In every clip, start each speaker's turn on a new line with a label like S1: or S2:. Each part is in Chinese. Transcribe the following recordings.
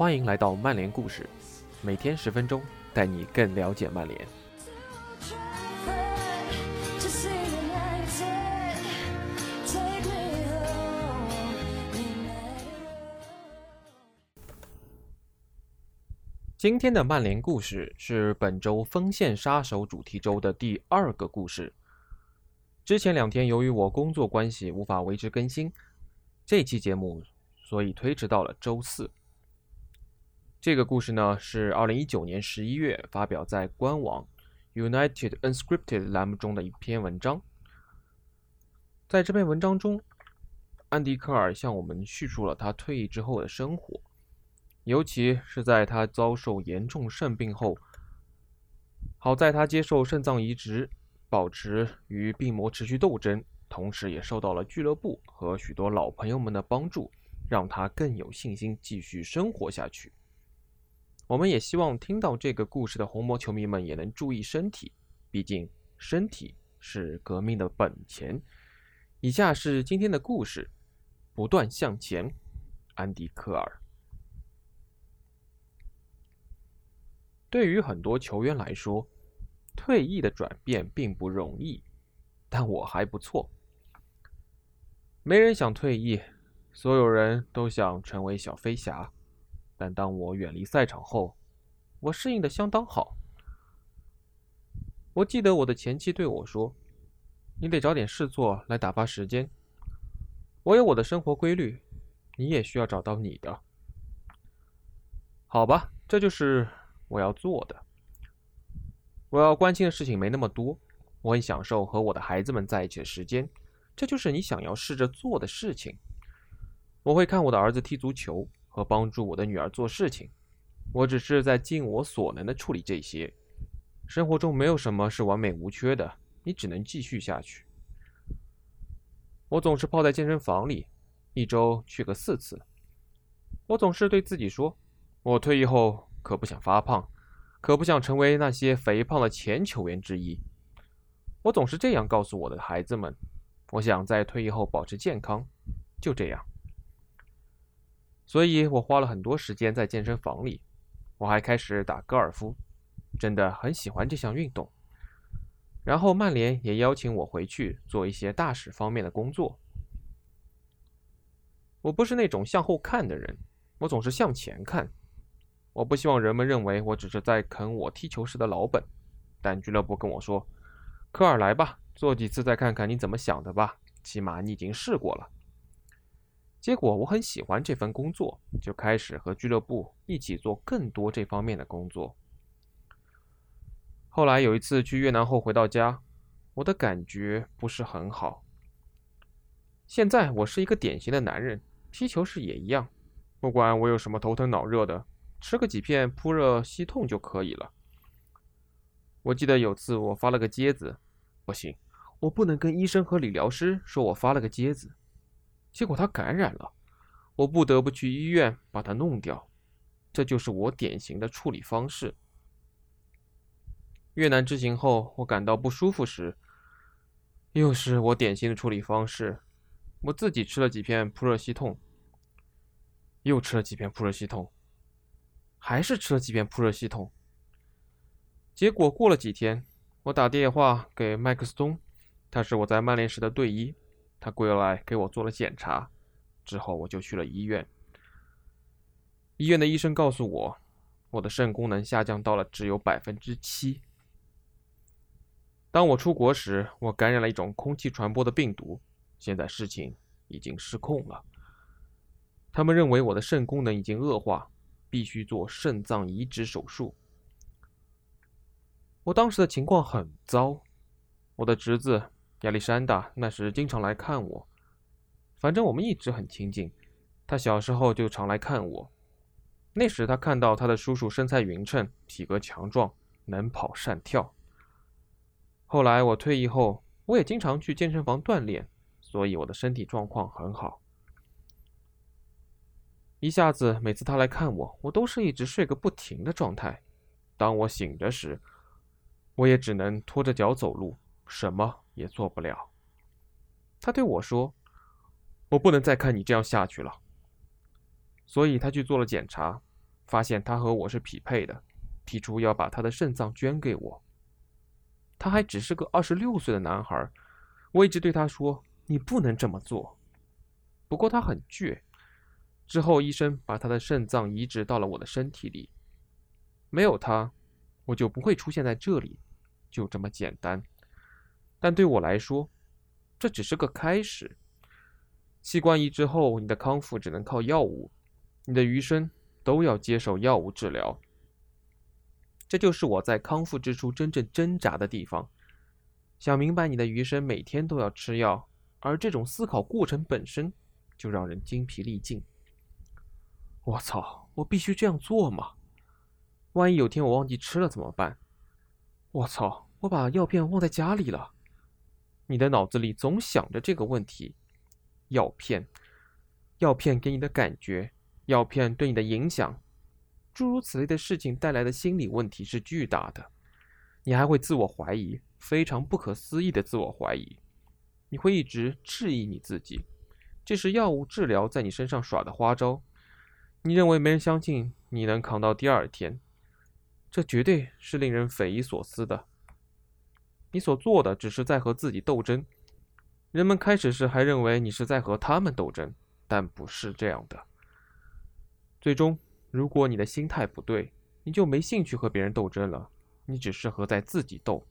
S1: 欢迎来到曼联故事，每天十分钟，带你更了解曼联。今天的曼联故事是本周锋线杀手主题周的第二个故事。之前两天由于我工作关系无法维持更新，这期节目所以推迟到了周四。这个故事呢是二零一九年十一月发表在官网 United Unscripted 栏目中的一篇文章。在这篇文章中，安迪·科尔向我们叙述了他退役之后的生活。尤其是在他遭受严重肾病后，好在他接受肾脏移植，保持与病魔持续斗争，同时也受到了俱乐部和许多老朋友们的帮助，让他更有信心继续生活下去。我们也希望听到这个故事的红魔球迷们也能注意身体，毕竟身体是革命的本钱。以下是今天的故事：不断向前，安迪·科尔。对于很多球员来说，退役的转变并不容易，但我还不错。没人想退役，所有人都想成为小飞侠。但当我远离赛场后，我适应的相当好。我记得我的前妻对我说：“你得找点事做来打发时间。我有我的生活规律，你也需要找到你的。”好吧，这就是。我要做的，我要关心的事情没那么多。我很享受和我的孩子们在一起的时间，这就是你想要试着做的事情。我会看我的儿子踢足球和帮助我的女儿做事情。我只是在尽我所能的处理这些。生活中没有什么是完美无缺的，你只能继续下去。我总是泡在健身房里，一周去个四次。我总是对自己说，我退役后。可不想发胖，可不想成为那些肥胖的前球员之一。我总是这样告诉我的孩子们：我想在退役后保持健康，就这样。所以我花了很多时间在健身房里。我还开始打高尔夫，真的很喜欢这项运动。然后曼联也邀请我回去做一些大使方面的工作。我不是那种向后看的人，我总是向前看。我不希望人们认为我只是在啃我踢球时的老本，但俱乐部跟我说：“科尔来吧，做几次再看看你怎么想的吧，起码你已经试过了。”结果我很喜欢这份工作，就开始和俱乐部一起做更多这方面的工作。后来有一次去越南后回到家，我的感觉不是很好。现在我是一个典型的男人，踢球时也一样，不管我有什么头疼脑热的。吃个几片扑热息痛就可以了。我记得有次我发了个疖子，不行，我不能跟医生和理疗师说我发了个疖子，结果他感染了，我不得不去医院把它弄掉。这就是我典型的处理方式。越南之行后，我感到不舒服时，又是我典型的处理方式。我自己吃了几片扑热息痛，又吃了几片扑热息痛。还是吃了几片扑热息痛，结果过了几天，我打电话给麦克斯通，他是我在曼联时的队医，他过来给我做了检查，之后我就去了医院。医院的医生告诉我，我的肾功能下降到了只有百分之七。当我出国时，我感染了一种空气传播的病毒，现在事情已经失控了。他们认为我的肾功能已经恶化。必须做肾脏移植手术。我当时的情况很糟，我的侄子亚历山大那时经常来看我，反正我们一直很亲近。他小时候就常来看我。那时他看到他的叔叔身材匀称，体格强壮，能跑善跳。后来我退役后，我也经常去健身房锻炼，所以我的身体状况很好。一下子，每次他来看我，我都是一直睡个不停的状态。当我醒着时，我也只能拖着脚走路，什么也做不了。他对我说：“我不能再看你这样下去了。”所以他去做了检查，发现他和我是匹配的，提出要把他的肾脏捐给我。他还只是个二十六岁的男孩，我一直对他说：“你不能这么做。”不过他很倔。之后，医生把他的肾脏移植到了我的身体里。没有他，我就不会出现在这里，就这么简单。但对我来说，这只是个开始。器官移植后，你的康复只能靠药物，你的余生都要接受药物治疗。这就是我在康复之初真正挣扎的地方。想明白你的余生每天都要吃药，而这种思考过程本身就让人精疲力尽。我操！我必须这样做吗？万一有天我忘记吃了怎么办？我操！我把药片忘在家里了。你的脑子里总想着这个问题：药片，药片给你的感觉，药片对你的影响。诸如此类的事情带来的心理问题是巨大的，你还会自我怀疑，非常不可思议的自我怀疑，你会一直质疑你自己，这是药物治疗在你身上耍的花招，你认为没人相信你能扛到第二天，这绝对是令人匪夷所思的。你所做的只是在和自己斗争，人们开始时还认为你是在和他们斗争，但不是这样的，最终。如果你的心态不对，你就没兴趣和别人斗争了，你只适合在自己斗，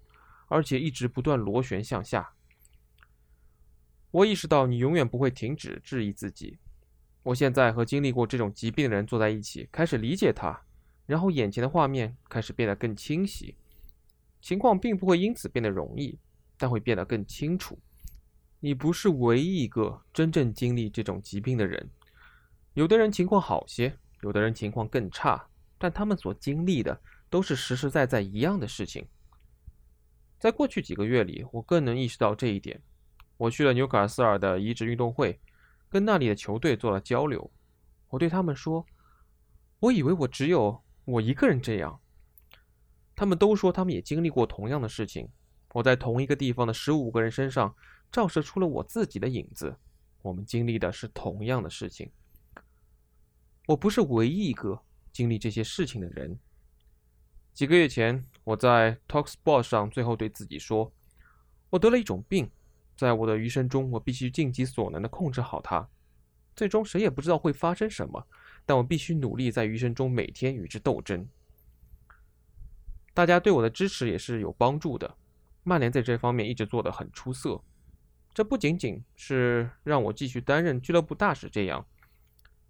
S1: 而且一直不断螺旋向下。我意识到你永远不会停止质疑自己。我现在和经历过这种疾病的人坐在一起，开始理解他，然后眼前的画面开始变得更清晰。情况并不会因此变得容易，但会变得更清楚。你不是唯一一个真正经历这种疾病的人，有的人情况好些。有的人情况更差，但他们所经历的都是实实在在一样的事情。在过去几个月里，我更能意识到这一点。我去了纽卡斯尔的移植运动会，跟那里的球队做了交流。我对他们说：“我以为我只有我一个人这样。”他们都说他们也经历过同样的事情。我在同一个地方的十五个人身上照射出了我自己的影子。我们经历的是同样的事情。我不是唯一一个经历这些事情的人。几个月前，我在 Talksport 上最后对自己说：“我得了一种病，在我的余生中，我必须尽己所能地控制好它。最终，谁也不知道会发生什么，但我必须努力在余生中每天与之斗争。”大家对我的支持也是有帮助的。曼联在这方面一直做得很出色。这不仅仅是让我继续担任俱乐部大使这样。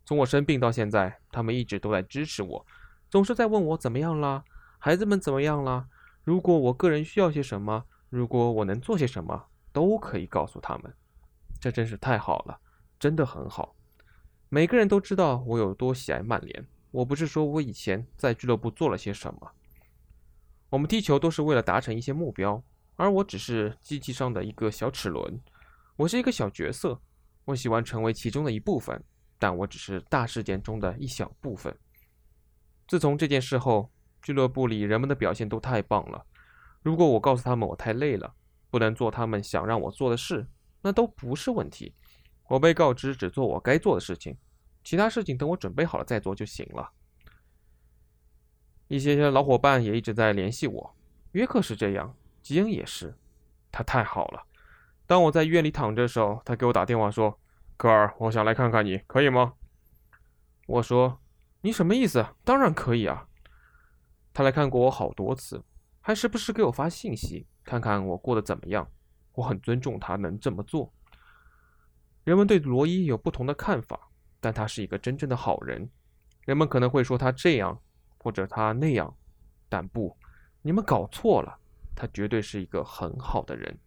S1: 从我生病到现在，他们一直都在支持我，总是在问我怎么样啦，孩子们怎么样啦？如果我个人需要些什么，如果我能做些什么，都可以告诉他们。这真是太好了，真的很好。每个人都知道我有多喜爱曼联。我不是说我以前在俱乐部做了些什么，我们踢球都是为了达成一些目标，而我只是机器上的一个小齿轮。我是一个小角色，我喜欢成为其中的一部分。但我只是大事件中的一小部分。自从这件事后，俱乐部里人们的表现都太棒了。如果我告诉他们我太累了，不能做他们想让我做的事，那都不是问题。我被告知只做我该做的事情，其他事情等我准备好了再做就行了。一些老伙伴也一直在联系我，约克是这样，吉恩也是，他太好了。当我在医院里躺着的时候，他给我打电话说。科尔，我想来看看你，可以吗？我说：“你什么意思？当然可以啊。”他来看过我好多次，还时不时给我发信息，看看我过得怎么样。我很尊重他能这么做。人们对罗伊有不同的看法，但他是一个真正的好人。人们可能会说他这样或者他那样，但不，你们搞错了，他绝对是一个很好的人。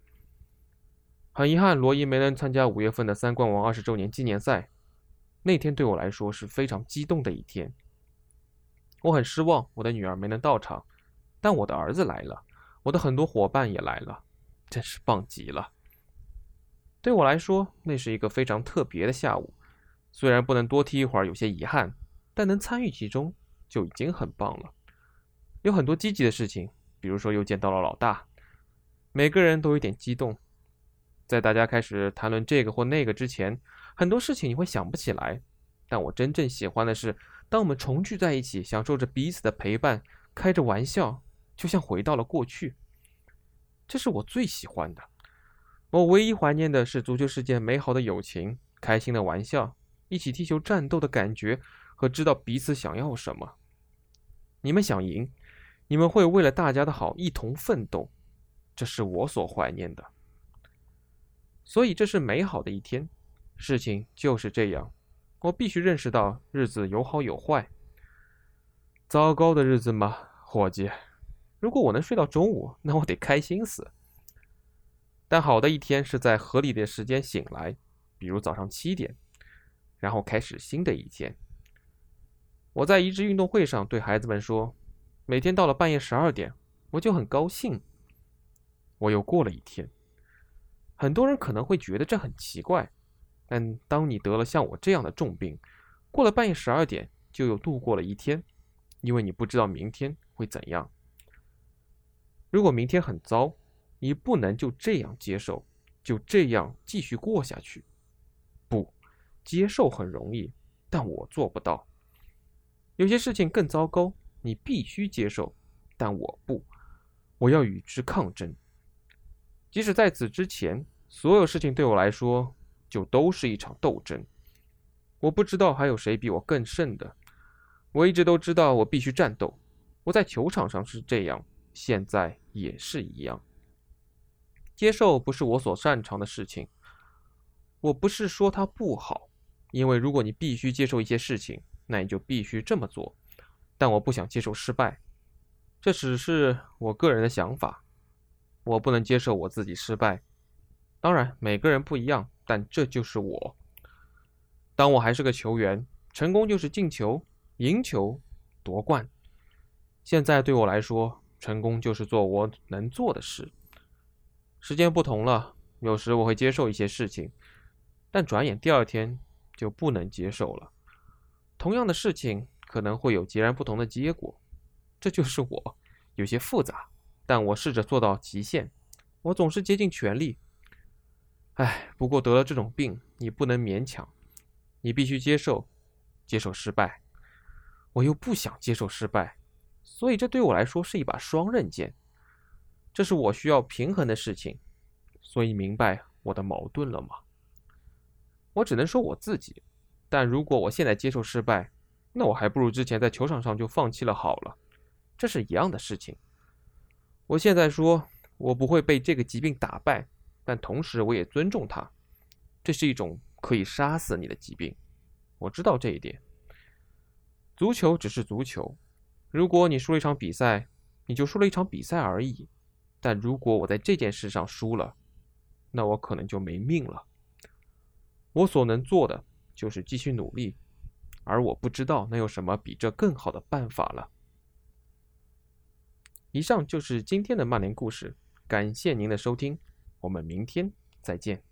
S1: 很遗憾，罗伊没能参加五月份的三冠王二十周年纪念赛。那天对我来说是非常激动的一天。我很失望，我的女儿没能到场，但我的儿子来了，我的很多伙伴也来了，真是棒极了。对我来说，那是一个非常特别的下午。虽然不能多踢一会儿，有些遗憾，但能参与其中就已经很棒了。有很多积极的事情，比如说又见到了老大，每个人都有点激动。在大家开始谈论这个或那个之前，很多事情你会想不起来。但我真正喜欢的是，当我们重聚在一起，享受着彼此的陪伴，开着玩笑，就像回到了过去。这是我最喜欢的。我唯一怀念的是足球世界美好的友情、开心的玩笑、一起踢球战斗的感觉和知道彼此想要什么。你们想赢，你们会为了大家的好一同奋斗，这是我所怀念的。所以这是美好的一天，事情就是这样。我必须认识到，日子有好有坏。糟糕的日子吗，伙计？如果我能睡到中午，那我得开心死。但好的一天是在合理的时间醒来，比如早上七点，然后开始新的一天。我在一致运动会上对孩子们说：“每天到了半夜十二点，我就很高兴。我又过了一天。”很多人可能会觉得这很奇怪。但当你得了像我这样的重病，过了半夜十二点就又度过了一天，因为你不知道明天会怎样。如果明天很糟，你不能就这样接受，就这样继续过下去。不，接受很容易，但我做不到。有些事情更糟糕，你必须接受，但我不，我要与之抗争。即使在此之前，所有事情对我来说。就都是一场斗争。我不知道还有谁比我更胜的。我一直都知道我必须战斗。我在球场上是这样，现在也是一样。接受不是我所擅长的事情。我不是说它不好，因为如果你必须接受一些事情，那你就必须这么做。但我不想接受失败，这只是我个人的想法。我不能接受我自己失败。当然，每个人不一样。但这就是我。当我还是个球员，成功就是进球、赢球、夺冠。现在对我来说，成功就是做我能做的事。时间不同了，有时我会接受一些事情，但转眼第二天就不能接受了。同样的事情可能会有截然不同的结果。这就是我，有些复杂，但我试着做到极限。我总是竭尽全力。唉，不过得了这种病，你不能勉强，你必须接受，接受失败。我又不想接受失败，所以这对我来说是一把双刃剑。这是我需要平衡的事情，所以明白我的矛盾了吗？我只能说我自己。但如果我现在接受失败，那我还不如之前在球场上就放弃了好了。这是一样的事情。我现在说，我不会被这个疾病打败。但同时，我也尊重它。这是一种可以杀死你的疾病，我知道这一点。足球只是足球，如果你输了一场比赛，你就输了一场比赛而已。但如果我在这件事上输了，那我可能就没命了。我所能做的就是继续努力，而我不知道能有什么比这更好的办法了。以上就是今天的曼联故事，感谢您的收听。我们明天再见。